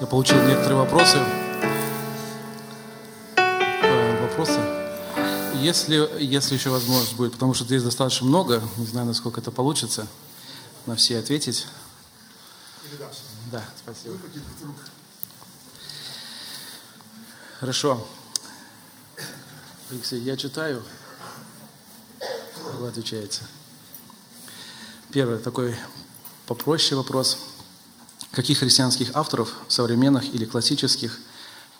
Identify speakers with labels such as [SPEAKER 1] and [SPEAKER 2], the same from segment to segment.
[SPEAKER 1] Я получил некоторые вопросы. Э, Вопросы? Если, если еще возможность будет, потому что здесь достаточно много, не знаю, насколько это получится, на все ответить. Да, спасибо. Хорошо. Алексей, я читаю, вы отвечаете. Первый такой попроще вопрос. Каких христианских авторов, современных или классических,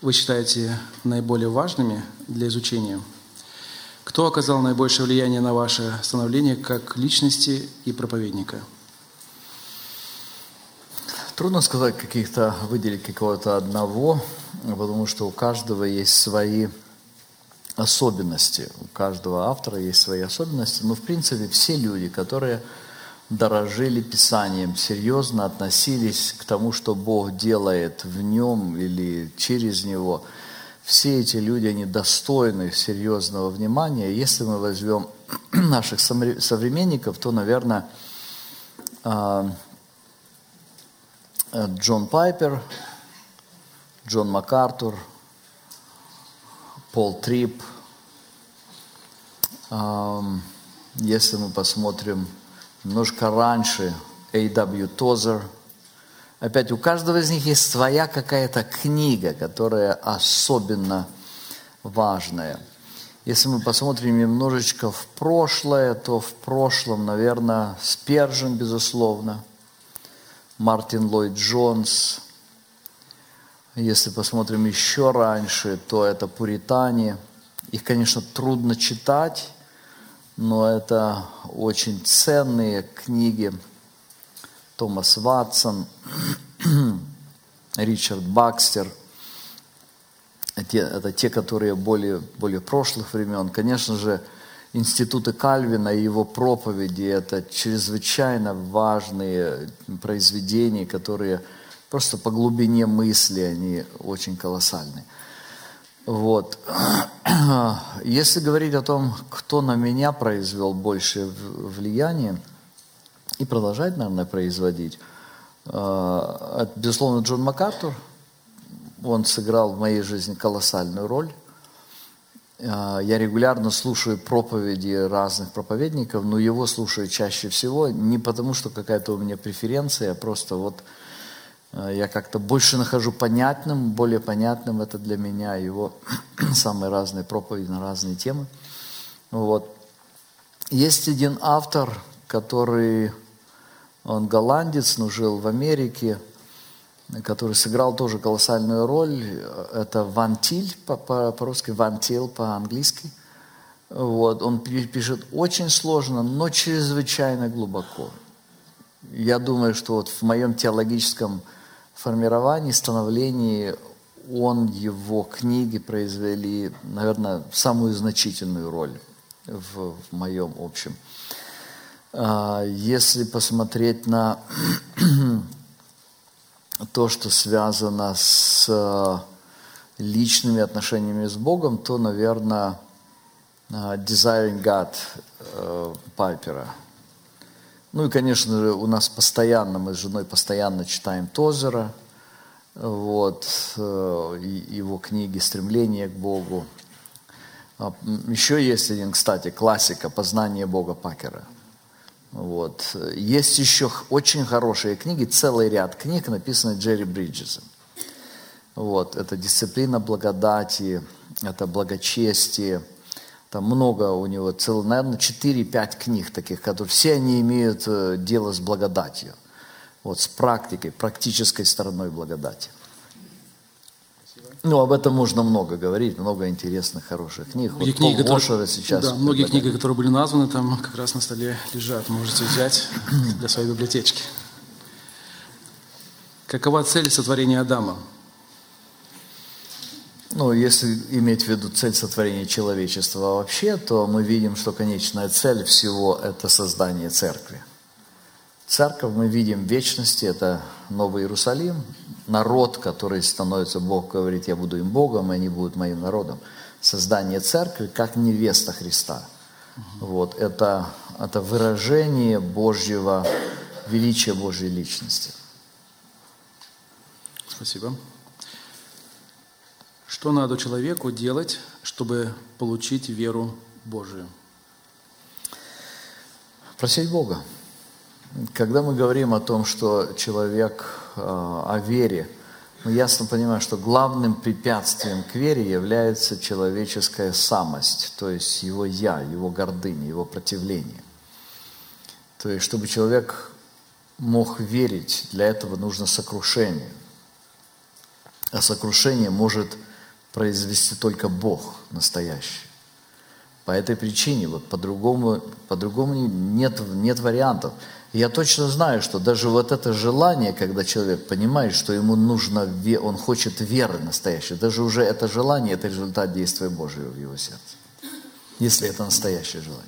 [SPEAKER 1] вы считаете наиболее важными для изучения? Кто оказал наибольшее влияние на ваше становление как личности и проповедника?
[SPEAKER 2] Трудно сказать каких-то, выделить какого-то одного, потому что у каждого есть свои особенности. У каждого автора есть свои особенности. Но, в принципе, все люди, которые дорожили Писанием, серьезно относились к тому, что Бог делает в нем или через него, все эти люди, они достойны серьезного внимания. Если мы возьмем наших современников, то, наверное, а, Джон Пайпер, Джон МакАртур, Пол Трип. Если мы посмотрим немножко раньше, A.W. Тозер. Опять у каждого из них есть своя какая-то книга, которая особенно важная. Если мы посмотрим немножечко в прошлое, то в прошлом, наверное, Спержин, безусловно, Мартин Ллойд Джонс. Если посмотрим еще раньше, то это пуритане. Их, конечно, трудно читать, но это очень ценные книги. Томас Ватсон, Ричард Бакстер. Это те, которые более, более прошлых времен. Конечно же, институты Кальвина и его проповеди – это чрезвычайно важные произведения, которые просто по глубине мысли, они очень колоссальные. Вот. Если говорить о том, кто на меня произвел большее влияние и продолжает, наверное, производить, это, безусловно, Джон МакАртур. Он сыграл в моей жизни колоссальную роль. Э, я регулярно слушаю проповеди разных проповедников, но его слушаю чаще всего не потому, что какая-то у меня преференция, а просто вот я как-то больше нахожу понятным, более понятным это для меня его самые разные проповеди на разные темы. Вот. Есть один автор, который, он голландец, но жил в Америке, который сыграл тоже колоссальную роль. Это Ван Тиль, по-русски Ван Тиль по-английски. Вот. Он пишет очень сложно, но чрезвычайно глубоко. Я думаю, что вот в моем теологическом формировании, становлении он, его книги произвели, наверное, самую значительную роль в, в моем общем. А, если посмотреть на то, что связано с личными отношениями с Богом, то, наверное, Desiring God э, Пайпера – ну и, конечно же, у нас постоянно, мы с женой постоянно читаем Тозера, вот, э, его книги «Стремление к Богу». А, еще есть один, кстати, классика «Познание Бога» Пакера. Вот. Есть еще очень хорошие книги, целый ряд книг, написанных Джерри Бриджесом. Вот. Это «Дисциплина благодати», это «Благочестие», там много у него, целых, наверное, 4-5 книг таких, которые все они имеют э, дело с благодатью. Вот, с практикой, практической стороной благодати. Ну, об этом можно много говорить, много интересных, хороших книг.
[SPEAKER 1] Многие
[SPEAKER 2] вот
[SPEAKER 1] книги, которые,
[SPEAKER 2] сейчас.
[SPEAKER 1] Да, многие книги, которые были названы, там как раз на столе лежат. Можете взять для своей библиотечки. Какова цель сотворения Адама?
[SPEAKER 2] Ну, если иметь в виду цель сотворения человечества вообще, то мы видим, что конечная цель всего – это создание церкви. Церковь мы видим в вечности – это Новый Иерусалим, народ, который становится, Бог говорит, я буду им Богом, и они будут моим народом. Создание церкви как невеста Христа. Вот, это, это выражение Божьего, величия Божьей личности.
[SPEAKER 1] Спасибо. Что надо человеку делать, чтобы получить веру Божию?
[SPEAKER 2] Просить Бога. Когда мы говорим о том, что человек э, о вере, мы ясно понимаем, что главным препятствием к вере является человеческая самость, то есть его «я», его гордыня, его противление. То есть, чтобы человек мог верить, для этого нужно сокрушение. А сокрушение может произвести только Бог настоящий. По этой причине, вот по-другому, по-другому нет, нет вариантов. Я точно знаю, что даже вот это желание, когда человек понимает, что ему нужно, он хочет веры настоящей, даже уже это желание, это результат действия Божьего в его сердце. Если это настоящее желание.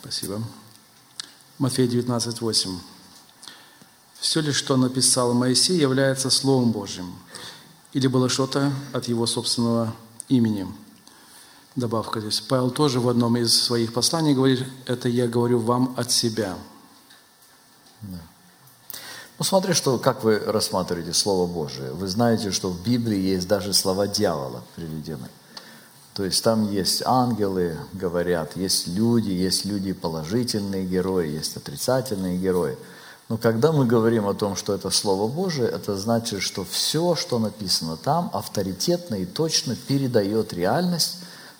[SPEAKER 1] Спасибо. Матфея 19, 8. Все ли, что написал Моисей, является Словом Божьим? Или было что-то от его собственного имени? добавка здесь. Павел тоже в одном из своих посланий говорит, это я говорю вам от себя.
[SPEAKER 2] Да. Ну, смотри, что, как вы рассматриваете Слово Божие. Вы знаете, что в Библии есть даже слова дьявола приведены. То есть там есть ангелы, говорят, есть люди, есть люди положительные герои, есть отрицательные герои. Но когда мы говорим о том, что это Слово Божие, это значит, что все, что написано там, авторитетно и точно передает реальность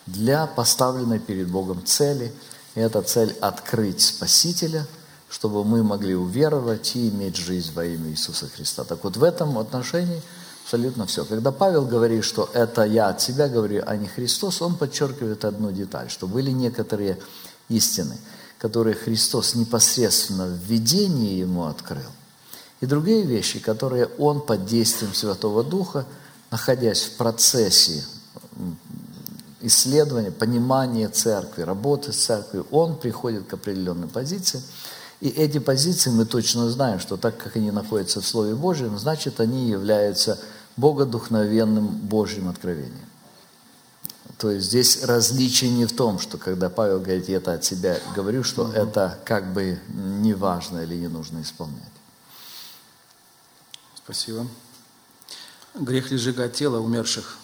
[SPEAKER 2] для поставленной перед Богом цели. И эта цель – открыть Спасителя, чтобы мы могли уверовать и иметь жизнь во имя Иисуса Христа. Так вот, в этом отношении абсолютно все. Когда Павел говорит, что это я от себя говорю, а не Христос, он подчеркивает одну деталь, что были некоторые истины, которые Христос непосредственно в видении ему открыл, и другие вещи, которые он под действием Святого Духа, находясь в процессе исследования, понимания церкви, работы с церковью, он приходит к определенной позиции. И эти позиции мы точно знаем, что так как они находятся в Слове Божьем, значит, они являются богодухновенным Божьим откровением. То есть здесь различие не в том, что когда Павел говорит, я это от себя говорю, что угу. это как бы не важно или не нужно исполнять.
[SPEAKER 1] Спасибо. Грех ли сжигать тело умерших?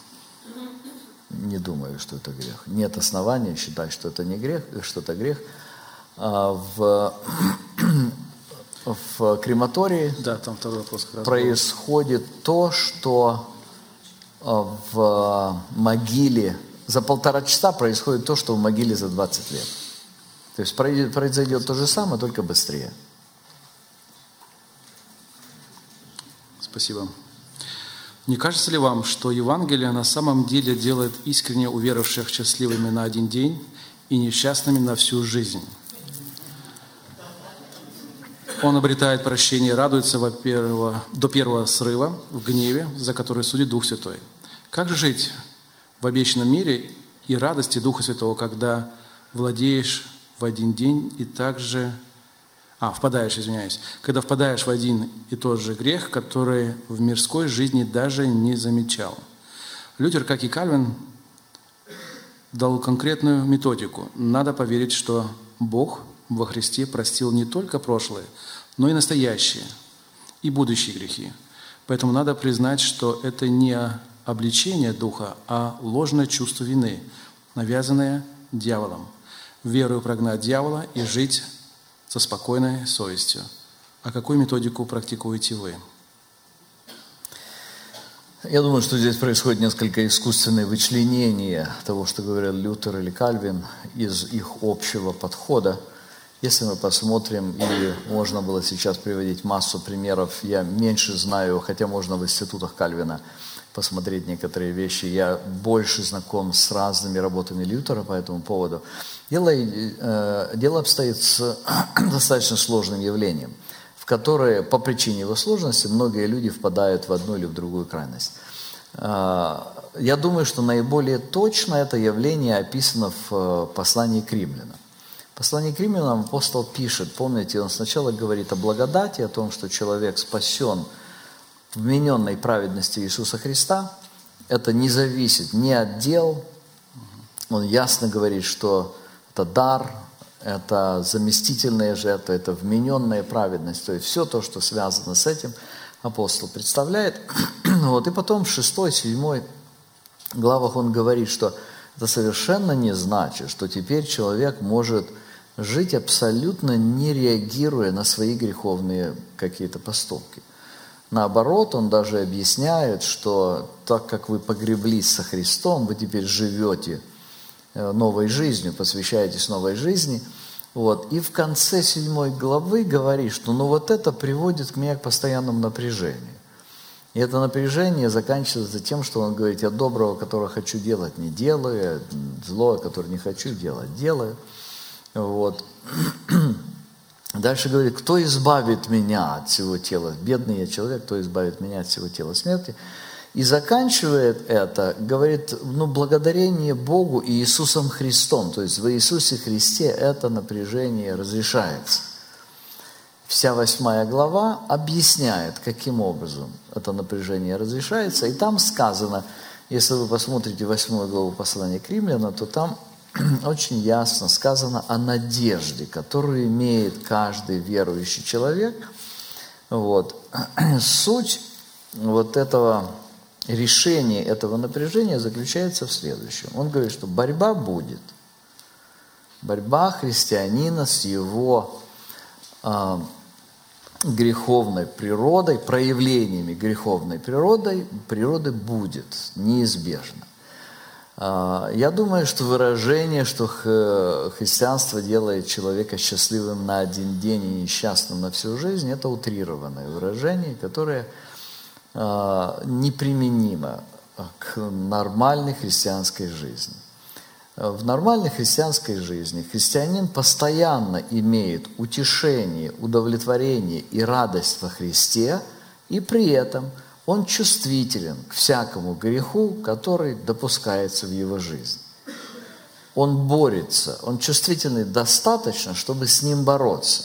[SPEAKER 2] Не думаю, что это грех. Нет основания считать, что это не грех, что это грех. А в, в крематории
[SPEAKER 1] да, там второй вопрос
[SPEAKER 2] происходит был. то, что а, в могиле за полтора часа происходит то, что в могиле за 20 лет. То есть произойдет то же самое, только быстрее.
[SPEAKER 1] Спасибо. Не кажется ли вам, что Евангелие на самом деле делает искренне уверовавших счастливыми на один день и несчастными на всю жизнь? Он обретает прощение и радуется во первого, до первого срыва в гневе, за который судит Дух Святой. Как жить в обещанном мире и радости Духа Святого, когда владеешь в один день и также а, впадаешь, извиняюсь, когда впадаешь в один и тот же грех, который в мирской жизни даже не замечал. Лютер, как и Кальвин, дал конкретную методику. Надо поверить, что Бог во Христе простил не только прошлое, но и настоящее, и будущие грехи. Поэтому надо признать, что это не обличение духа, а ложное чувство вины, навязанное дьяволом. Верою прогнать дьявола и жить со спокойной совестью. А какую методику практикуете вы?
[SPEAKER 2] Я думаю, что здесь происходит несколько искусственное вычленение того, что говорил Лютер или Кальвин, из их общего подхода. Если мы посмотрим, и можно было сейчас приводить массу примеров, я меньше знаю, хотя можно в институтах Кальвина посмотреть некоторые вещи. Я больше знаком с разными работами Лютера по этому поводу. Дело, э, дело обстоит с достаточно сложным явлением, в которое по причине его сложности многие люди впадают в одну или в другую крайность. Э, я думаю, что наиболее точно это явление описано в э, послании к римлянам. В послании к римлянам апостол пишет, помните, он сначала говорит о благодати, о том, что человек спасен вмененной праведности Иисуса Христа. Это не зависит ни от дел, он ясно говорит, что это дар, это заместительная жертва, это вмененная праведность. То есть все то, что связано с этим, апостол представляет. вот, и потом в 6, 7 главах он говорит, что это совершенно не значит, что теперь человек может жить абсолютно не реагируя на свои греховные какие-то поступки. Наоборот, он даже объясняет, что так как вы погреблись со Христом, вы теперь живете э, новой жизнью, посвящаетесь новой жизни. Вот. И в конце седьмой главы говорит, что ну вот это приводит меня к постоянному напряжению. И это напряжение заканчивается тем, что он говорит, я доброго, которого хочу делать, не делаю, злое, которое не хочу делать, делаю. Вот. Дальше говорит, кто избавит меня от всего тела? Бедный я человек, кто избавит меня от всего тела смерти? И заканчивает это, говорит, ну, благодарение Богу и Иисусом Христом. То есть в Иисусе Христе это напряжение разрешается. Вся восьмая глава объясняет, каким образом это напряжение разрешается. И там сказано, если вы посмотрите восьмую главу послания к римлянам, то там очень ясно сказано о надежде, которую имеет каждый верующий человек. Вот. Суть вот этого решения этого напряжения заключается в следующем. Он говорит, что борьба будет. Борьба христианина с его э, греховной природой, проявлениями греховной природы, природы будет неизбежно. А, я думаю, что выражение, что христианство делает человека счастливым на один день и несчастным на всю жизнь, это утрированное выражение, которое а, неприменимо к нормальной христианской жизни. В нормальной христианской жизни христианин постоянно имеет утешение, удовлетворение и радость во Христе, и при этом – он чувствителен к всякому греху, который допускается в его жизни. Он борется, он чувствительный достаточно, чтобы с ним бороться.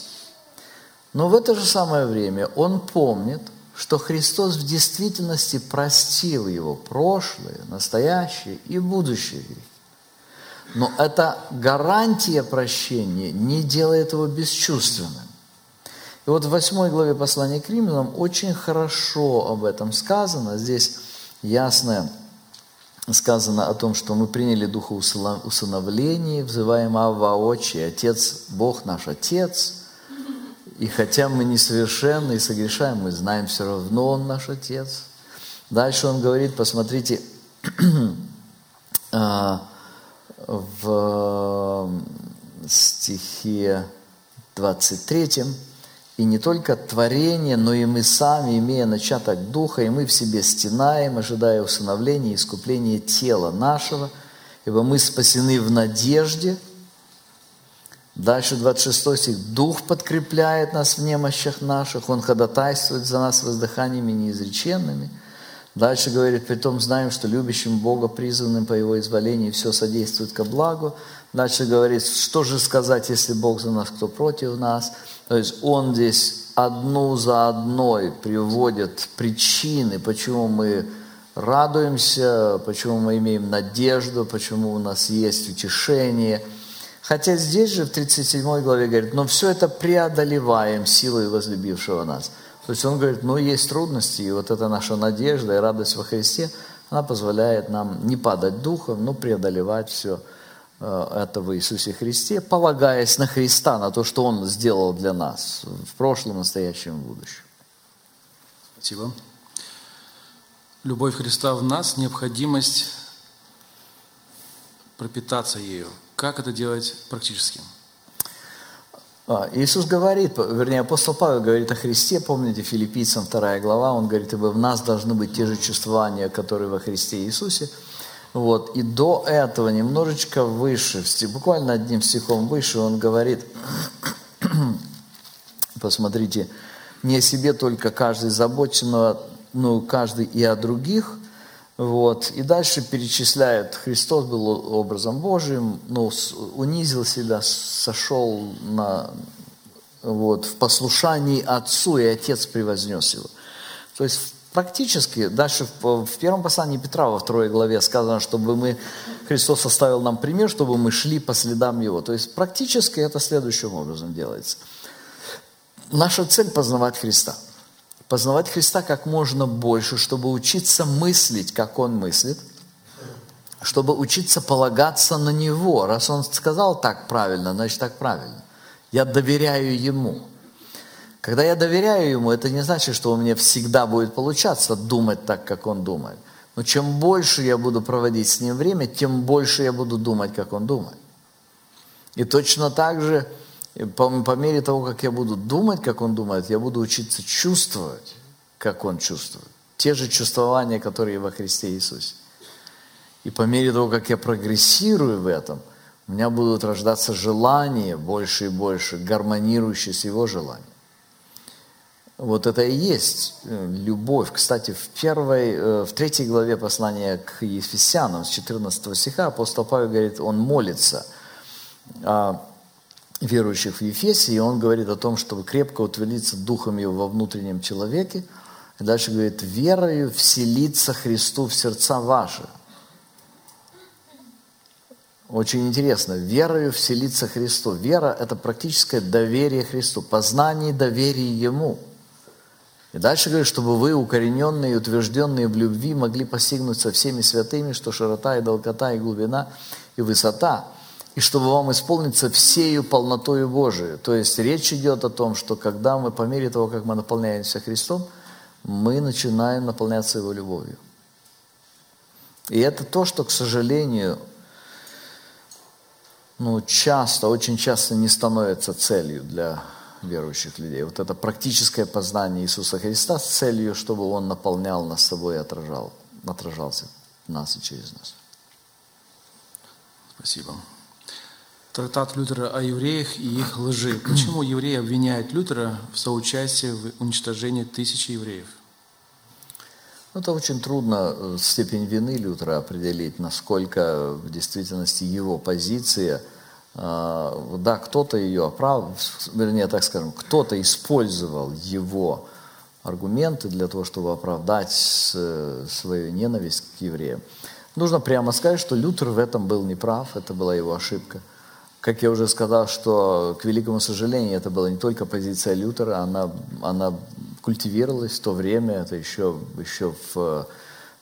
[SPEAKER 2] Но в это же самое время он помнит, что Христос в действительности простил его прошлое, настоящее и будущее грехи. Но эта гарантия прощения не делает его бесчувственным. И вот в восьмой главе послания к римлянам очень хорошо об этом сказано. Здесь ясно сказано о том, что мы приняли духа усыновления, взываем Авва Отче, Отец, Бог наш Отец. И хотя мы несовершенны и согрешаем, мы знаем все равно Он наш Отец. Дальше он говорит, посмотрите, а, в стихе 23, и не только творение, но и мы сами, имея начаток Духа, и мы в себе стенаем, ожидая усыновления и искупления тела нашего, ибо мы спасены в надежде. Дальше 26 стих. Дух подкрепляет нас в немощах наших, Он ходатайствует за нас воздыханиями неизреченными. Дальше говорит, при том знаем, что любящим Бога, призванным по Его изволению, все содействует ко благу. Дальше говорит, что же сказать, если Бог за нас, кто против нас – то есть он здесь одну за одной приводит причины, почему мы радуемся, почему мы имеем надежду, почему у нас есть утешение. Хотя здесь же в 37 главе говорит, но все это преодолеваем силой возлюбившего нас. То есть он говорит, ну есть трудности, и вот эта наша надежда и радость во Христе, она позволяет нам не падать духом, но преодолевать все этого в Иисусе Христе, полагаясь на Христа, на то, что Он сделал для нас в прошлом, настоящем и будущем.
[SPEAKER 1] Спасибо. Любовь Христа в нас, необходимость пропитаться ею. Как это делать практически?
[SPEAKER 2] А, Иисус говорит, вернее, апостол Павел говорит о Христе, помните, филиппийцам 2 глава, он говорит, ибо в нас должны быть те же чувствования, которые во Христе Иисусе – вот. И до этого немножечко выше, буквально одним стихом выше, он говорит, посмотрите, не о себе только каждый заботен, ну, каждый и о других. Вот. И дальше перечисляет, Христос был образом Божиим, ну, унизил себя, сошел на, вот, в послушании Отцу, и Отец превознес его. То есть Практически, дальше в, в первом послании Петра во второй главе сказано, чтобы мы Христос оставил нам пример, чтобы мы шли по следам Его. То есть практически это следующим образом делается. Наша цель – познавать Христа. Познавать Христа как можно больше, чтобы учиться мыслить, как Он мыслит, чтобы учиться полагаться на Него. Раз Он сказал так правильно, значит так правильно. Я доверяю Ему. Когда я доверяю Ему, это не значит, что у меня всегда будет получаться думать так, как Он думает. Но чем больше я буду проводить с Ним время, тем больше я буду думать, как Он думает. И точно так же – по, по мере того, как я буду думать, как он думает, я буду учиться чувствовать, как он чувствует. Те же чувствования, которые во Христе Иисусе. И по мере того, как я прогрессирую в этом, у меня будут рождаться желания больше и больше, гармонирующие с его желанием. Вот это и есть э, любовь. Кстати, в, первой, э, в третьей главе послания к Ефесянам, с 14 стиха, апостол Павел говорит, он молится а, верующих в Ефесе, и он говорит о том, чтобы крепко утвердиться духом его во внутреннем человеке. И дальше говорит, верою вселиться Христу в сердца ваши. Очень интересно, верою вселиться Христу. Вера – это практическое доверие Христу, познание и доверие Ему. И дальше говорит, чтобы вы, укорененные и утвержденные в любви, могли постигнуть со всеми святыми, что широта и долгота и глубина и высота – и чтобы вам исполниться всею полнотою Божией. То есть речь идет о том, что когда мы, по мере того, как мы наполняемся Христом, мы начинаем наполняться Его любовью. И это то, что, к сожалению, ну, часто, очень часто не становится целью для верующих людей. Вот это практическое познание Иисуса Христа с целью, чтобы Он наполнял нас собой и отражал, отражался в нас и через нас.
[SPEAKER 1] Спасибо. Трактат Лютера о евреях и их лжи. Почему евреи обвиняют Лютера в соучастии в уничтожении тысячи евреев?
[SPEAKER 2] Ну, это очень трудно э, степень вины Лютера определить, насколько в действительности его позиция, да, кто-то ее оправдывал, вернее, так скажем, кто-то использовал его аргументы для того, чтобы оправдать свою ненависть к евреям. Нужно прямо сказать, что Лютер в этом был неправ, это была его ошибка – как я уже сказал, что, к великому сожалению, это была не только позиция Лютера, она, она культивировалась в то время, это еще, еще в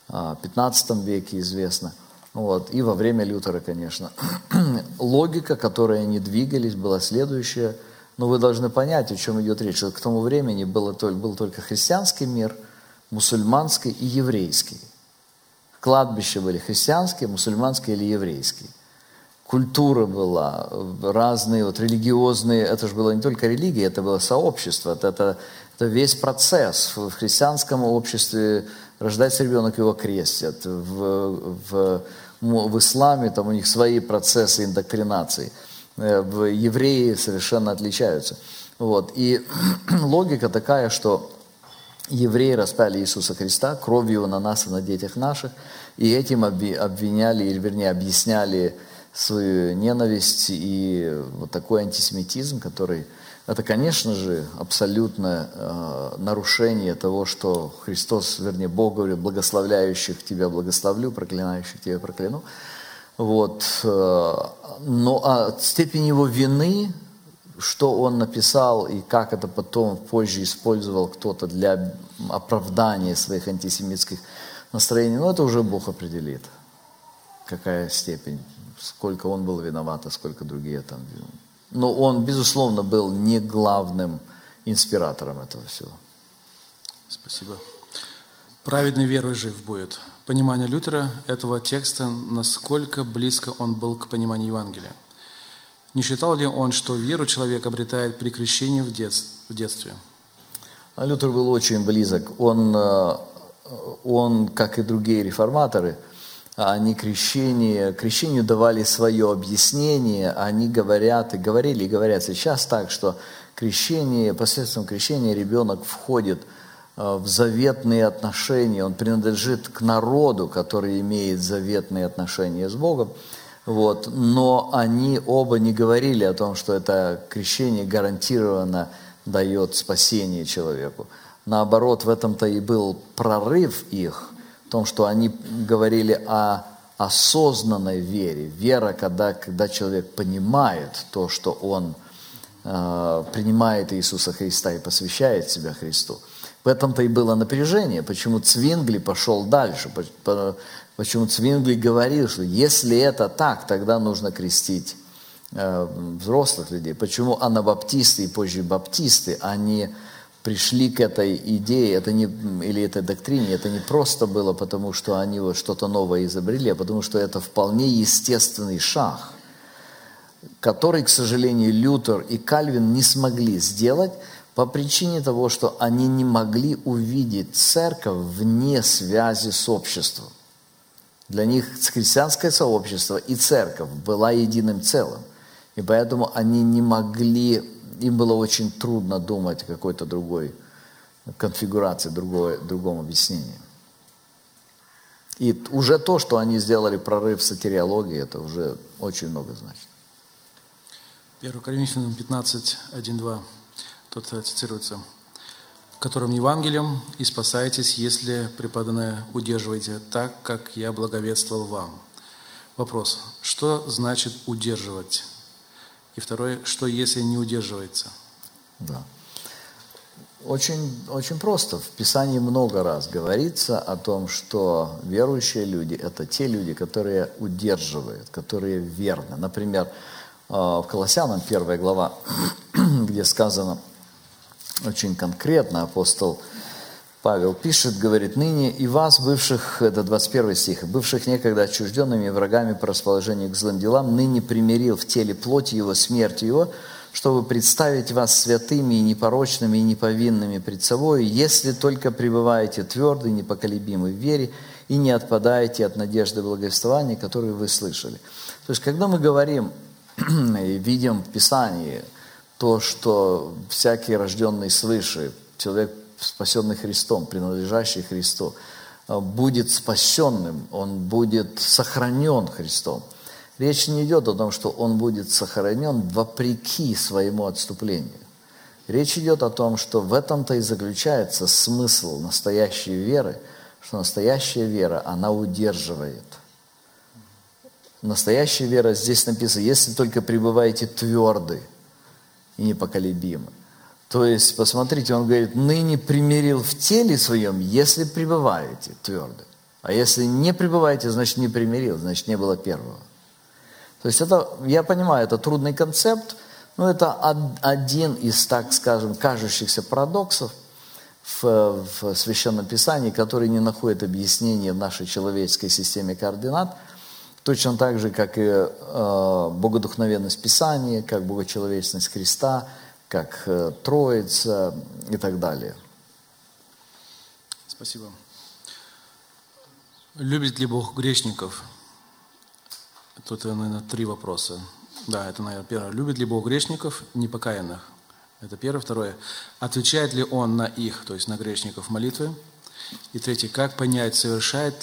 [SPEAKER 2] 15 а, веке известно. Вот. И во время Лютера, конечно. Логика, которой они двигались, была следующая. Но вы должны понять, о чем идет речь. Что к тому времени было, был только христианский мир, мусульманский и еврейский. Кладбища были христианские, мусульманские или еврейские культура была, разные вот религиозные, это же было не только религия, это было сообщество, это, это, это весь процесс. В христианском обществе рождается ребенок, его крестят. В, в, в исламе там у них свои процессы индоктринации. Э, в евреи совершенно отличаются. Вот. И логика такая, что евреи распяли Иисуса Христа кровью на нас и на детях наших, и этим обвиняли, или вернее объясняли свою ненависть и вот такой антисемитизм, который это, конечно же, абсолютное э, нарушение того, что Христос, вернее, Бог говорит, благословляющих тебя благословлю, проклинающих тебя прокляну. Вот. Э, но а степень его вины, что он написал и как это потом позже использовал кто-то для оправдания своих антисемитских настроений, ну это уже Бог определит, какая степень сколько он был виноват, а сколько другие там. Но он, безусловно, был не главным инспиратором этого всего.
[SPEAKER 1] Спасибо. Праведный верой жив будет. Понимание Лютера этого текста, насколько близко он был к пониманию Евангелия. Не считал ли он, что веру человек обретает при крещении в, детстве?
[SPEAKER 2] А Лютер был очень близок. Он, э, он, как и другие реформаторы, они крещение, крещению давали свое объяснение, они говорят и говорили, и говорят сейчас так, что крещение, посредством крещения ребенок входит э, в заветные отношения, он принадлежит к народу, который имеет заветные отношения с Богом. Вот. Но они оба не говорили о том, что это крещение гарантированно дает спасение человеку. Наоборот, в этом-то и был прорыв их – том, что они говорили о осознанной вере. Вера, когда, когда человек понимает то, что он э, принимает Иисуса Христа и посвящает себя Христу. В этом-то и было напряжение, почему Цвингли пошел дальше, почему Цвингли говорил, что если это так, тогда нужно крестить э, взрослых людей. Почему анабаптисты и позже баптисты, они пришли к этой идее, это не, или этой доктрине, это не просто было потому, что они вот что-то новое изобрели, а потому что это вполне естественный шаг, который, к сожалению, Лютер и Кальвин не смогли сделать по причине того, что они не могли увидеть церковь вне связи с обществом. Для них христианское сообщество и церковь была единым целым. И поэтому они не могли им было очень трудно думать о какой-то другой конфигурации, другой, другом объяснении. И уже то, что они сделали прорыв в сатериологии, это уже очень много значит.
[SPEAKER 1] 1 Коринфянам 15, 1, 2. Тут цитируется. «Которым Евангелием и спасаетесь, если преподанное удерживаете так, как я благовествовал вам». Вопрос. Что значит удерживать? И второе, что если не удерживается?
[SPEAKER 2] Да. Очень, очень просто. В Писании много раз говорится о том, что верующие люди – это те люди, которые удерживают, которые верны. Например, э, в Колоссянам 1 глава, где сказано очень конкретно, апостол Павел пишет, говорит, ныне и вас, бывших, это 21 стих, бывших некогда отчужденными врагами по расположению к злым делам, ныне примирил в теле плоти его, смерть его, чтобы представить вас святыми и непорочными и неповинными пред собой, если только пребываете твердо и непоколебимы в вере и не отпадаете от надежды благовествования, которую вы слышали. То есть, когда мы говорим и видим в Писании то, что всякий рожденный свыше, человек спасенный Христом, принадлежащий Христу, э, будет спасенным, он будет сохранен Христом. Речь не идет о том, что он будет сохранен вопреки своему отступлению. Речь идет о том, что в этом-то и заключается смысл настоящей веры, что настоящая вера, она удерживает. Настоящая вера, здесь написано, если только пребываете тверды и непоколебимы. То есть, посмотрите, он говорит, ныне примирил в теле своем, если пребываете твердо. А если не пребываете, значит не примирил, значит не было первого. То есть это, я понимаю, это трудный концепт, но это один из, так скажем, кажущихся парадоксов в, в Священном Писании, который не находит объяснения в нашей человеческой системе координат, точно так же, как и э, богодухновенность Писания, как богочеловечность Христа – как э, Троица и так далее.
[SPEAKER 1] Спасибо. Любит ли Бог грешников? Тут, наверное, три вопроса. Да, это, наверное, первое. Любит ли Бог грешников непокаянных? Это первое. Второе. Отвечает ли Он на их, то есть на грешников молитвы? И третье. Как понять, совершает,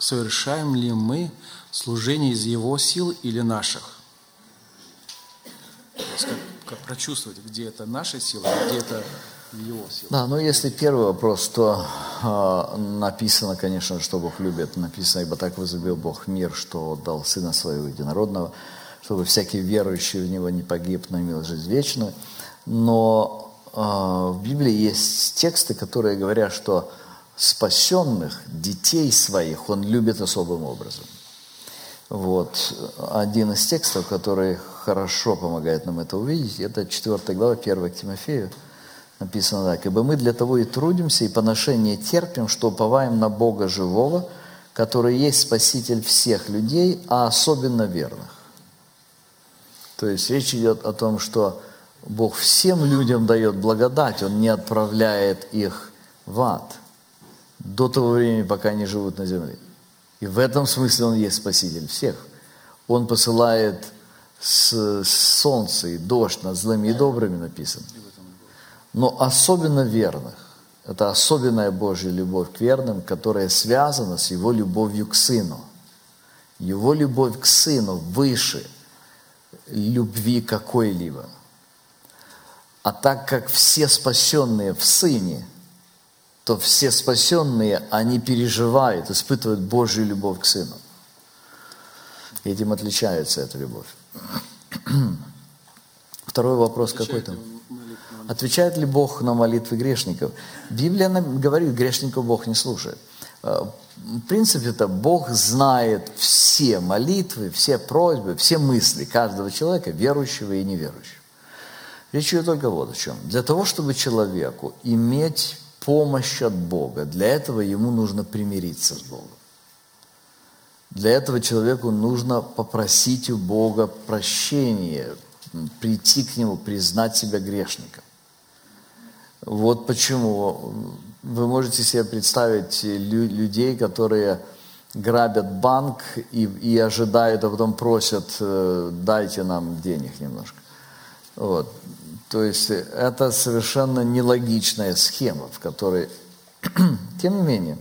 [SPEAKER 1] совершаем ли мы служение из Его сил или наших? Как, прочувствовать, где это наша сила, где это его сила.
[SPEAKER 2] Да, но если первый вопрос, то э, написано, конечно, что Бог любит. Написано, ибо так возлюбил Бог мир, что отдал Сына Своего Единородного, чтобы всякий верующий в Него не погиб, но имел жизнь вечную. Но э, в Библии есть тексты, которые говорят, что спасенных, детей своих, Он любит особым образом. Вот. Один из текстов, который хорошо помогает нам это увидеть, это 4 глава 1 к Тимофею. Написано так. «Ибо мы для того и трудимся, и поношение терпим, что уповаем на Бога живого, который есть Спаситель всех людей, а особенно верных». То есть речь идет о том, что Бог всем людям дает благодать, Он не отправляет их в ад до того времени, пока они живут на земле. И в этом смысле Он есть Спаситель всех. Он посылает с солнце и дождь над злыми и добрыми написано. Но особенно верных. Это особенная Божья любовь к верным, которая связана с Его любовью к Сыну. Его любовь к Сыну выше любви какой-либо. А так как все спасенные в Сыне – то все спасенные, они переживают, испытывают Божью любовь к Сыну. Этим отличается эта любовь. Второй вопрос какой там? Отвечает ли Бог на молитвы грешников? Библия говорит, грешников Бог не слушает. Э, в принципе, это Бог знает все молитвы, все просьбы, все мысли каждого человека, верующего и неверующего. Речь идет только вот о чем. Для того, чтобы человеку иметь помощь от Бога, для этого ему нужно примириться с Богом. Для этого человеку нужно попросить у Бога прощения, прийти к Нему, признать себя грешником. Вот почему вы можете себе представить людей, которые грабят банк и, и ожидают, а потом просят, э, дайте нам денег немножко. Вот. То есть это совершенно нелогичная схема, в которой, тем не менее,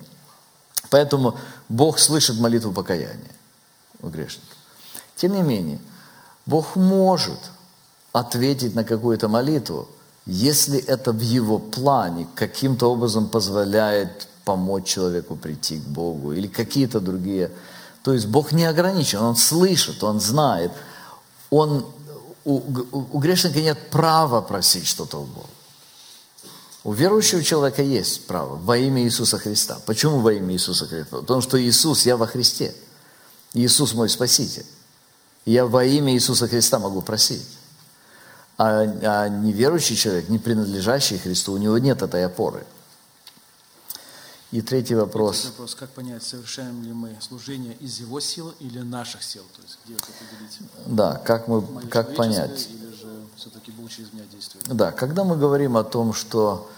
[SPEAKER 2] поэтому Бог слышит молитву покаяния у грешника. Тем не менее, Бог может ответить на какую-то молитву, если это в его плане каким-то образом позволяет помочь человеку прийти к Богу или какие-то другие. То есть Бог не ограничен, Он слышит, Он знает. Он, у, у грешника нет права просить что-то у Бога. У верующего человека есть право во имя Иисуса Христа. Почему во имя Иисуса Христа? Потому что Иисус, я во Христе. Иисус мой Спаситель. Я во имя Иисуса Христа могу просить. А, а неверующий человек, не принадлежащий Христу, у него нет этой опоры. И третий вопрос.
[SPEAKER 1] Третий вопрос, как понять, совершаем ли мы служение из его сил или наших сил? То есть где это определить?
[SPEAKER 2] Да, как, мы, как понять?
[SPEAKER 1] Или же все-таки Бог через меня действует?
[SPEAKER 2] Да, когда мы говорим о том, что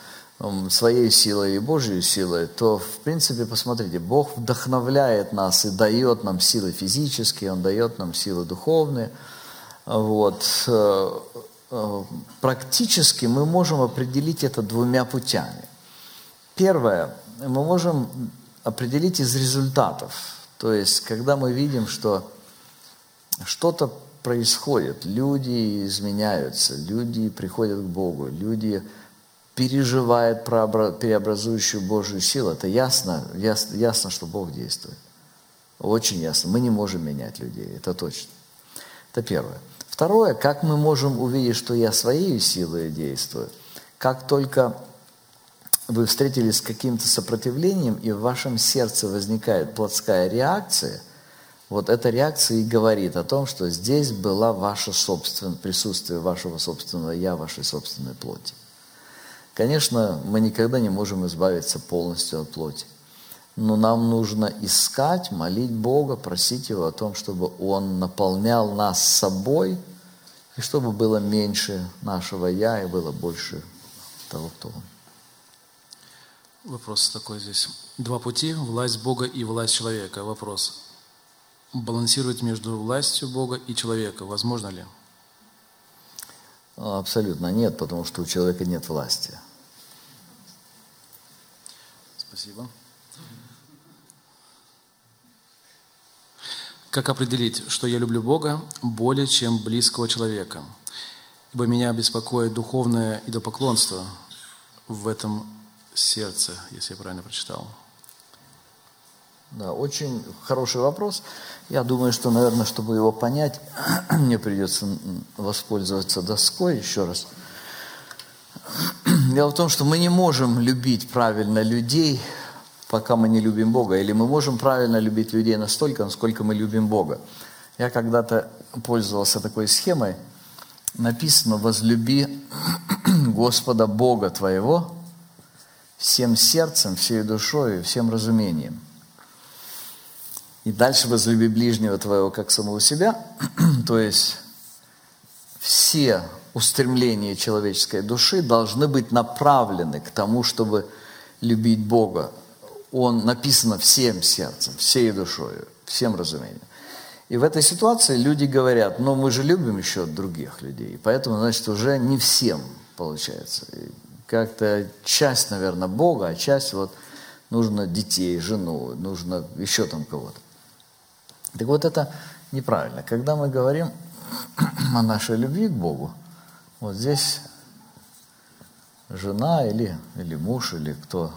[SPEAKER 2] своей силой и Божьей силой, то, в принципе, посмотрите, Бог вдохновляет нас и дает нам силы физические, Он дает нам силы духовные. Вот. Э, Э, практически мы можем определить это двумя путями. Первое, мы можем определить из результатов. То есть, когда мы видим, что что-то происходит, люди изменяются, люди приходят к Богу, люди переживают преобразующую Божью силу, это ясно, ясно, ясно, что Бог действует. Очень ясно. Мы не можем менять людей, это точно. Это первое. Второе, как мы можем увидеть, что я своей силой действую, как только вы встретились с каким-то сопротивлением, и в вашем сердце возникает плотская реакция, вот эта реакция и говорит о том, что здесь была ваше собственное присутствие вашего собственного «я», вашей собственной плоти. Конечно, мы никогда не можем избавиться полностью от плоти. Но нам нужно искать, молить Бога, просить Его о том, чтобы Он наполнял нас собой, и чтобы было меньше нашего «я» и было больше того, кто Он.
[SPEAKER 1] Вопрос такой здесь. Два пути – власть Бога и власть человека. Вопрос. Балансировать между властью Бога и человека возможно ли?
[SPEAKER 2] Абсолютно нет, потому что у человека нет власти.
[SPEAKER 1] Спасибо. Как определить, что я люблю Бога более, чем близкого человека? Ибо меня беспокоит духовное идопоклонство в этом сердце, если я правильно прочитал.
[SPEAKER 2] Да, очень хороший вопрос. Я думаю, что, наверное, чтобы его понять, мне придется воспользоваться доской еще раз. Дело в том, что мы не можем любить правильно людей, пока мы не любим Бога, или мы можем правильно любить людей настолько, насколько мы любим Бога. Я когда-то пользовался такой схемой, написано «Возлюби Господа Бога твоего всем сердцем, всей душой, всем разумением». И дальше возлюби ближнего твоего, как самого себя. То есть все устремления человеческой души должны быть направлены к тому, чтобы любить Бога он написано всем сердцем, всей душой, всем разумением. И в этой ситуации люди говорят, но мы же любим еще других людей, поэтому, значит, уже не всем получается. Как-то часть, наверное, Бога, а часть вот нужно детей, жену, нужно еще там кого-то. Так вот это неправильно. Когда мы говорим о нашей любви к Богу, вот здесь жена или, или муж, или кто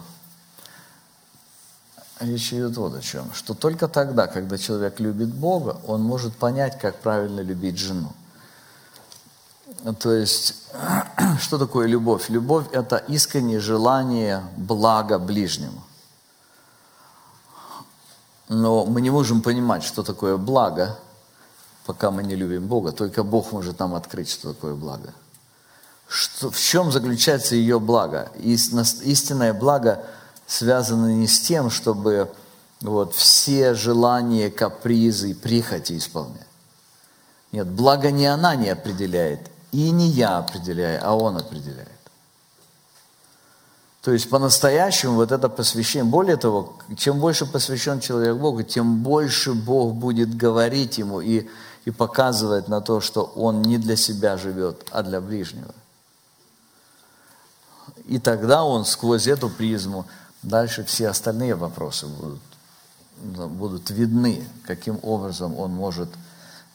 [SPEAKER 2] Речь идет вот о чем. Что только тогда, когда человек любит Бога, он может понять, как правильно любить жену. То есть, что такое любовь? Любовь – это искреннее желание блага ближнему. Но мы не можем понимать, что такое благо, пока мы не любим Бога. Только Бог может нам открыть, что такое благо. Что, в чем заключается ее благо? Истинное благо связано не с тем, чтобы вот, все желания, капризы, прихоти исполнять. Нет, благо не она не определяет, и не я определяю, а он определяет. То есть по-настоящему вот это посвящение, более того, чем больше посвящен человек Богу, тем больше Бог будет говорить ему и, и показывать на то, что он не для себя живет, а для ближнего. И тогда он сквозь эту призму, дальше все остальные вопросы будут, будут видны, каким образом он может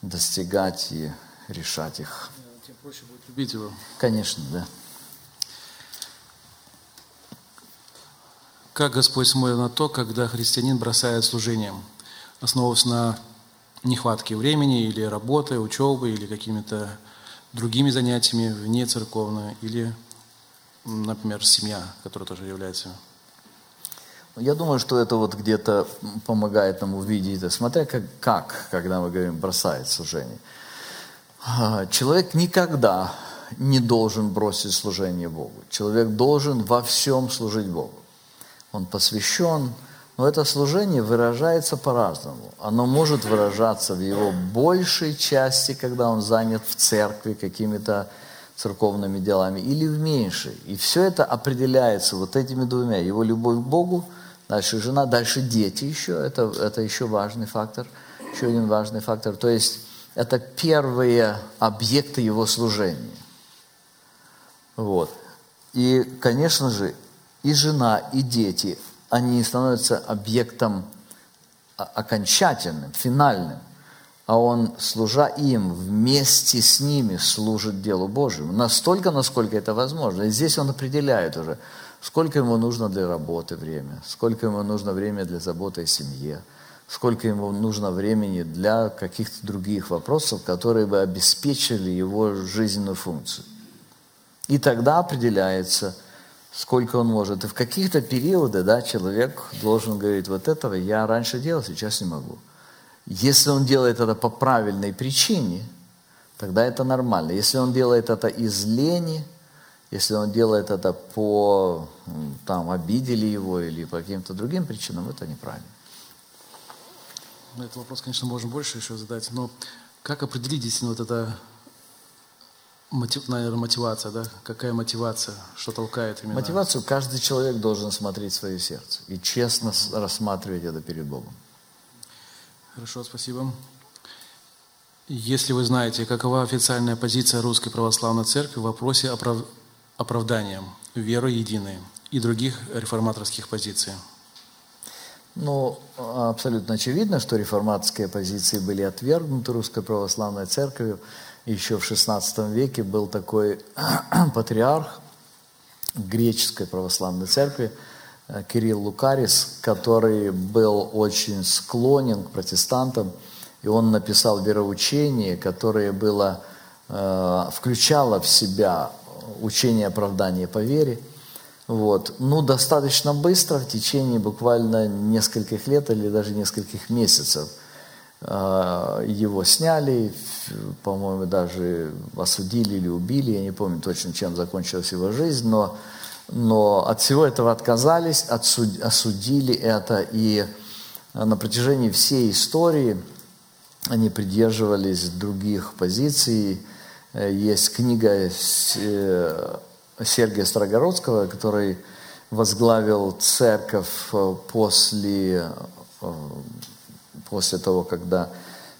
[SPEAKER 2] достигать и решать их.
[SPEAKER 1] Его.
[SPEAKER 2] Конечно, да.
[SPEAKER 1] Как Господь смотрит на то, когда христианин бросает служение, основываясь на нехватке времени или работы, учебы, или какими-то другими занятиями вне церковной, или, например, семья, которая тоже является
[SPEAKER 2] я думаю, что это вот где-то помогает нам увидеть это, смотря как, как, когда мы говорим бросает служение. Человек никогда не должен бросить служение Богу. Человек должен во всем служить Богу он посвящен, но это служение выражается по-разному. Оно может выражаться в его большей части, когда он занят в церкви какими-то церковными делами, или в меньшей. И все это определяется вот этими двумя. Его любовь к Богу, дальше жена, дальше дети еще. Это, это еще важный фактор. Еще один важный фактор. То есть это первые объекты его служения. Вот. И, конечно же, и жена, и дети, они становятся объектом окончательным, финальным. А он, служа им, вместе с ними служит делу Божьему. Настолько, насколько это возможно. И здесь он определяет уже, сколько ему нужно для работы время, сколько ему нужно время для заботы о семье, сколько ему нужно времени для каких-то других вопросов, которые бы обеспечили его жизненную функцию. И тогда определяется – сколько он может. И в каких-то периоды да, человек должен говорить, вот этого я раньше делал, сейчас не могу. Если он делает это по правильной причине, тогда это нормально. Если он делает это из лени, если он делает это по, там, обидели его или по каким-то другим причинам, это неправильно.
[SPEAKER 1] На этот вопрос, конечно, можно больше еще задать, но как определить действительно вот это Мотив, наверное, мотивация, да? Какая мотивация, что толкает именно?
[SPEAKER 2] Мотивацию каждый человек должен смотреть в свое сердце и честно рассматривать это перед Богом.
[SPEAKER 1] Хорошо, спасибо. Если вы знаете, какова официальная позиция Русской Православной Церкви в вопросе оправ... оправдания веры единой и других реформаторских позиций?
[SPEAKER 2] Ну, абсолютно очевидно, что реформаторские позиции были отвергнуты Русской Православной Церковью еще в XVI веке был такой патриарх греческой православной церкви э, Кирилл Лукарис, который был очень склонен к протестантам, и он написал вероучение, которое было, э, включало в себя учение оправдания по вере. Вот. Ну, достаточно быстро, в течение буквально нескольких лет или даже нескольких месяцев – а, его сняли, по-моему, даже осудили или убили, я не помню точно, чем закончилась его жизнь, но, но от всего этого отказались, отсуд, осудили это, и на протяжении всей истории они придерживались других позиций. Есть книга э, Сергия Строгородского, который возглавил церковь э, после э, после того, когда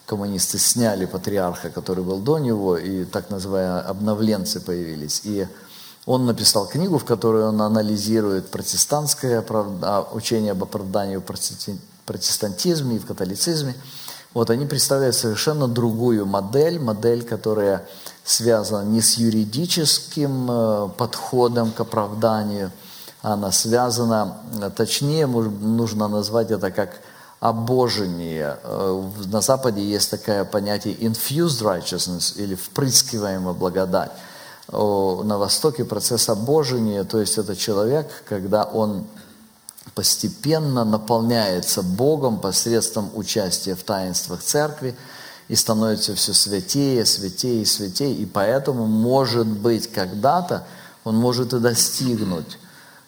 [SPEAKER 2] коммунисты сняли патриарха, который был до него, и так называемые обновленцы появились. И он написал книгу, в которой он анализирует протестантское а, учение об оправдании в протестантизме и в католицизме. Вот они представляют совершенно другую модель, модель, которая связана не с юридическим э, подходом к оправданию, она связана, точнее нужно назвать это как обожение. Э, на Западе есть такое понятие infused righteousness или впрыскиваемая благодать. На Востоке процесс обожения, то есть это человек, когда он постепенно наполняется Богом посредством участия в таинствах церкви и становится все святее, святее святее. И поэтому, может быть, когда-то он может и достигнуть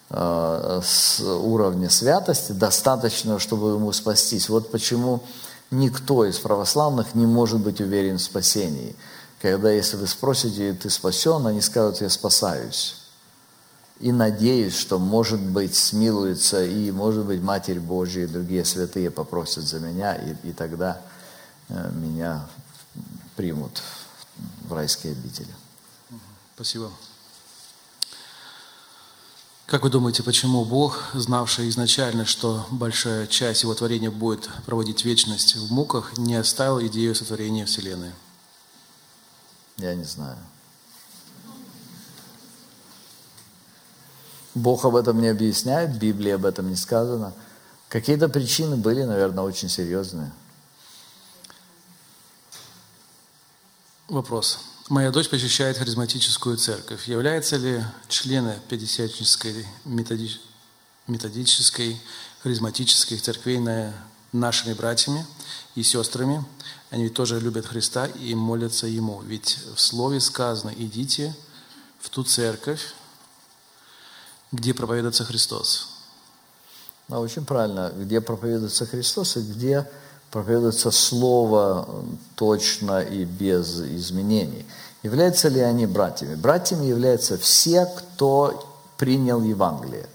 [SPEAKER 2] э, с уровня святости достаточно, чтобы ему спастись. Вот почему никто из православных не может быть уверен в спасении. Когда, если вы спросите, ты спасен, они скажут, я спасаюсь и надеюсь, что, может быть, смилуется и, может быть, Матерь Божья и другие святые попросят за меня, и, и тогда э, меня примут в райские обители.
[SPEAKER 1] Спасибо. Как вы думаете, почему Бог, знавший изначально, что большая часть Его творения будет проводить вечность в муках, не оставил идею сотворения Вселенной?
[SPEAKER 2] Я не знаю. Бог об этом не объясняет, в Библии об этом не сказано. Какие-то причины были, наверное, очень серьезные.
[SPEAKER 1] Вопрос. Моя дочь посещает харизматическую церковь. Являются ли члены пятидесятнической, методич... методической, харизматической церквей нашими братьями и сестрами? Они ведь тоже любят Христа и молятся Ему. Ведь в Слове сказано «идите в ту церковь, где проповедуется Христос.
[SPEAKER 2] Да, очень правильно. Где проповедуется Христос и где проповедуется Слово точно и без изменений. Являются ли они братьями? Братьями являются все, кто принял Евангелие.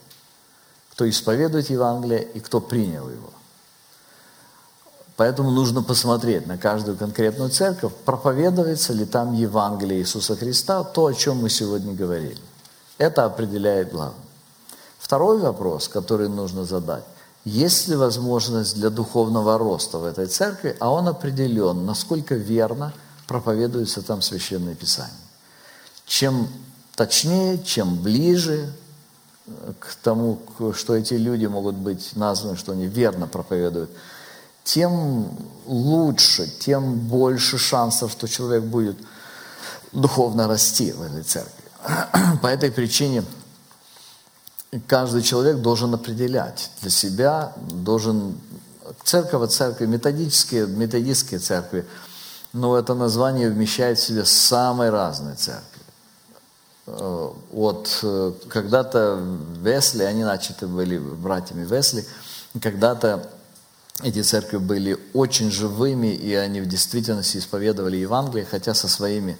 [SPEAKER 2] Кто исповедует Евангелие и кто принял его. Поэтому нужно посмотреть на каждую конкретную церковь, проповедуется ли там Евангелие Иисуса Христа, то, о чем мы сегодня говорили. Это определяет главное. Второй вопрос, который нужно задать. Есть ли возможность для духовного роста в этой церкви, а он определен, насколько верно проповедуется там Священное Писание. Чем точнее, чем ближе э, к тому, что эти люди могут быть названы, что они верно проповедуют, тем лучше, тем больше шансов, что человек будет духовно расти в этой церкви. По этой причине каждый человек должен определять для себя, должен церковь, церкви, методические, методические церкви, но это название вмещает в себе самые разные церкви. Э, вот э, когда-то Весли, они начаты были братьями Весли, когда-то эти церкви были очень живыми, и они в действительности исповедовали Евангелие, хотя со своими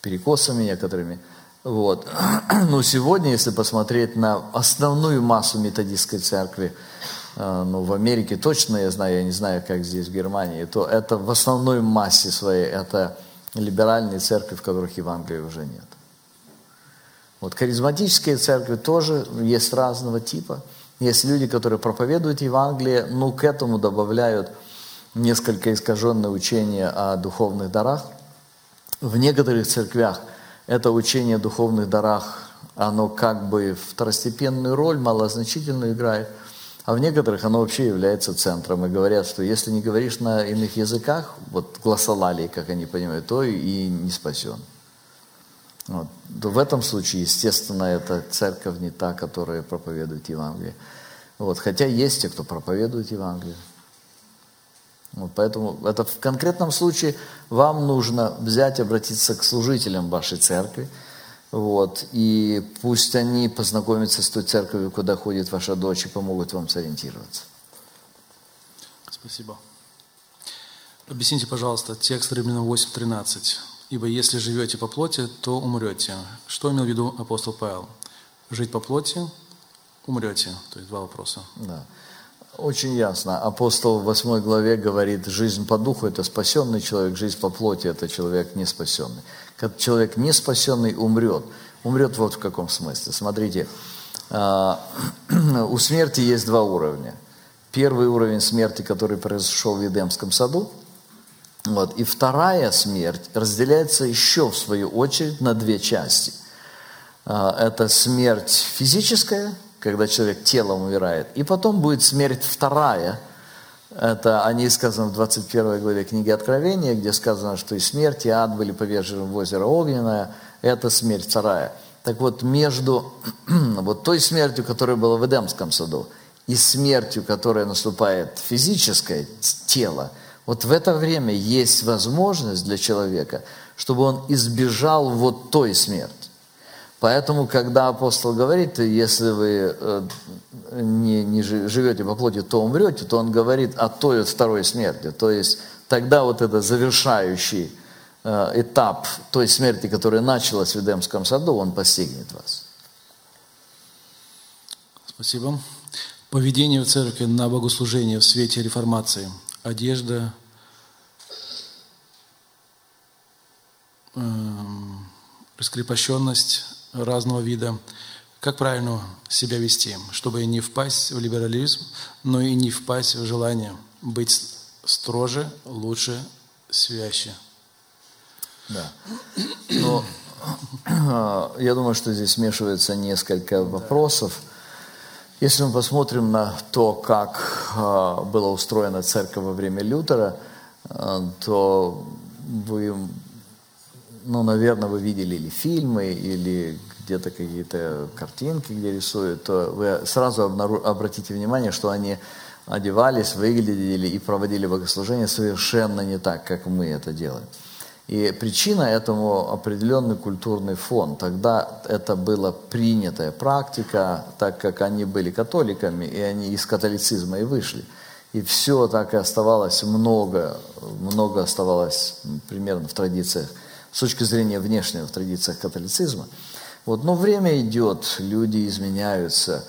[SPEAKER 2] перекосами некоторыми – вот. Но сегодня, если посмотреть на основную массу методистской церкви, э, ну, в Америке точно, я знаю, я не знаю, как здесь в Германии, то это в основной массе своей, это либеральные церкви, в которых Евангелия уже нет. Вот харизматические церкви тоже есть разного типа. Есть люди, которые проповедуют Евангелие, но к этому добавляют несколько искаженное учение о духовных дарах. В некоторых церквях это учение о духовных дарах, оно как бы второстепенную роль, малозначительную играет, а в некоторых оно вообще является центром. И говорят, что если не говоришь на иных языках, вот гласолалии, как они понимают, то и не спасен. Вот. В этом случае, естественно, эта церковь не та, которая проповедует Евангелие. Вот. Хотя есть те, кто проповедует Евангелие. Вот поэтому это в конкретном случае вам нужно взять, обратиться к служителям вашей церкви, вот, и пусть они познакомятся с той церковью, куда ходит ваша дочь, и помогут вам сориентироваться.
[SPEAKER 1] Спасибо. Объясните, пожалуйста, текст Римлянам 8.13. «Ибо если живете по плоти, то умрете». Что имел в виду апостол Павел? Жить по плоти – умрете. То есть два вопроса.
[SPEAKER 2] Да. Очень ясно. Апостол в 8 главе говорит, жизнь по духу – это спасенный человек, жизнь по плоти – это человек не спасенный. Когда человек не спасенный умрет, умрет вот в каком смысле. Смотрите, а, у смерти есть два уровня. Первый уровень смерти, который произошел в Едемском саду, вот, и вторая смерть разделяется еще, в свою очередь, на две части. А, это смерть физическая – когда человек телом умирает. И потом будет смерть вторая. Это о ней сказано в 21 главе книги Откровения, где сказано, что и смерть, и ад были повержены в озеро Огненное. Это смерть вторая. Так вот, между вот той смертью, которая была в Эдемском саду, и смертью, которая наступает физическое тело, вот в это время есть возможность для человека, чтобы он избежал вот той смерти. Поэтому, когда апостол говорит, если вы э, не, не живете по плоти, то умрете, то он говорит о той второй смерти. То есть тогда вот это завершающий э, этап той смерти, которая началась в Эдемском саду, он постигнет вас.
[SPEAKER 1] Спасибо. Поведение в церкви на богослужение в свете реформации. Одежда, эм, раскрепощенность, разного вида. Как правильно себя вести, чтобы не впасть в либерализм, но и не впасть в желание быть строже, лучше, свяще.
[SPEAKER 2] Да. Но я думаю, что здесь смешивается несколько вопросов. Если мы посмотрим на то, как а, была устроена церковь во время Лютера, а, то вы ну, наверное, вы видели или фильмы, или где-то какие-то картинки, где рисуют, то вы сразу обратите внимание, что они одевались, выглядели и проводили богослужение совершенно не так, как мы это делаем. И причина этому определенный культурный фон. Тогда это была принятая практика, так как они были католиками, и они из католицизма и вышли. И все так и оставалось много, много оставалось примерно в традициях с точки зрения внешнего в традициях католицизма. Вот, но время идет, люди изменяются,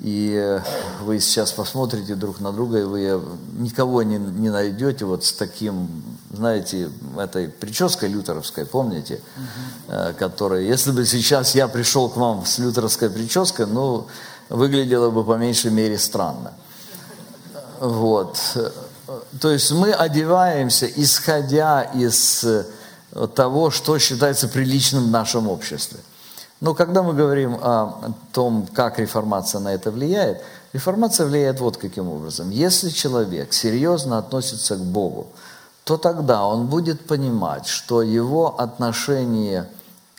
[SPEAKER 2] и вы сейчас посмотрите друг на друга, и вы никого не, не найдете вот с таким, знаете, этой прической лютеровской, помните, угу. которая, если бы сейчас я пришел к вам с лютеровской прической, ну, выглядело бы по меньшей мере странно. Вот. То есть мы одеваемся, исходя из того, что считается приличным в нашем обществе. Но когда мы говорим о том, как реформация на это влияет, реформация влияет вот каким образом. Если человек серьезно относится к Богу, то тогда он будет понимать, что его отношение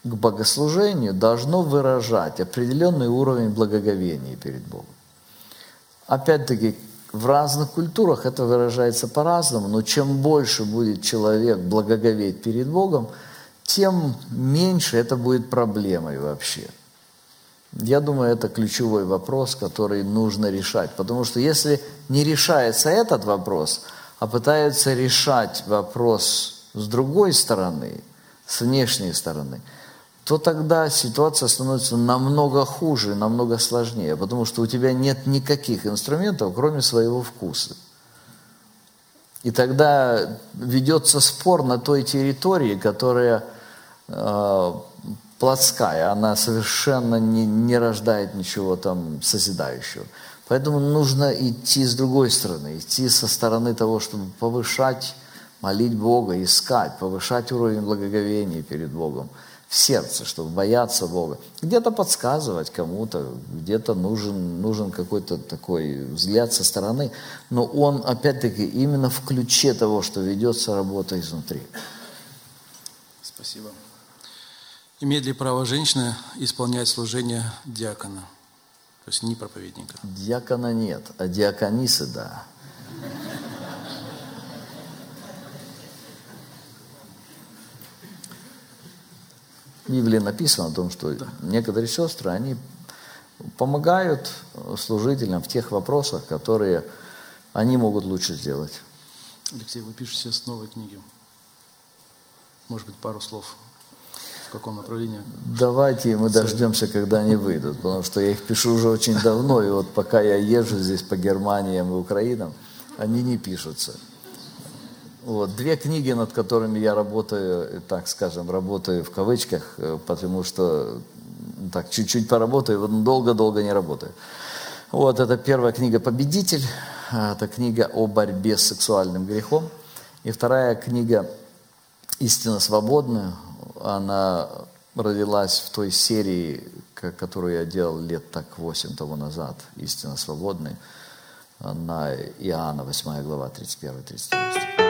[SPEAKER 2] к богослужению должно выражать определенный уровень благоговения перед Богом. Опять-таки, в разных культурах это выражается по-разному, но чем больше будет человек благоговеть перед Богом, тем меньше это будет проблемой вообще. Я думаю, это ключевой вопрос, который нужно решать. Потому что если не решается этот вопрос, а пытаются решать вопрос с другой стороны, с внешней стороны – то тогда ситуация становится намного хуже, намного сложнее, потому что у тебя нет никаких инструментов, кроме своего вкуса. И тогда ведется спор на той территории, которая э, плотская, она совершенно не, не рождает ничего там созидающего. Поэтому нужно идти с другой стороны, идти со стороны того, чтобы повышать, молить Бога, искать, повышать уровень благоговения перед Богом в сердце, чтобы бояться Бога. Где-то подсказывать кому-то, где-то нужен, нужен какой-то такой взгляд со стороны, но он, опять-таки, именно в ключе того, что ведется работа изнутри.
[SPEAKER 1] Спасибо. Имеет ли право женщина исполнять служение диакона? То есть не проповедника?
[SPEAKER 2] Диакона нет, а диаконисы – да. В Библии написано о том, что да. некоторые сестры, они помогают служителям в тех вопросах, которые они могут лучше сделать.
[SPEAKER 1] Алексей, вы пишете с новой книги. Может быть, пару слов в каком направлении?
[SPEAKER 2] Давайте мы дождемся, когда они выйдут, потому что я их пишу уже очень давно, и вот пока я езжу здесь по Германиям и Украинам, они не пишутся. Вот. Две книги, над которыми я работаю, так скажем, работаю в кавычках, э, потому что так чуть-чуть поработаю, долго-долго не работаю. Вот, это первая книга «Победитель», это книга о борьбе с сексуальным грехом. И вторая книга «Истина свободная», она родилась в той серии которую я делал лет так 8 тому назад, «Истинно свободный», на Иоанна, 8 глава, 31-32 стих.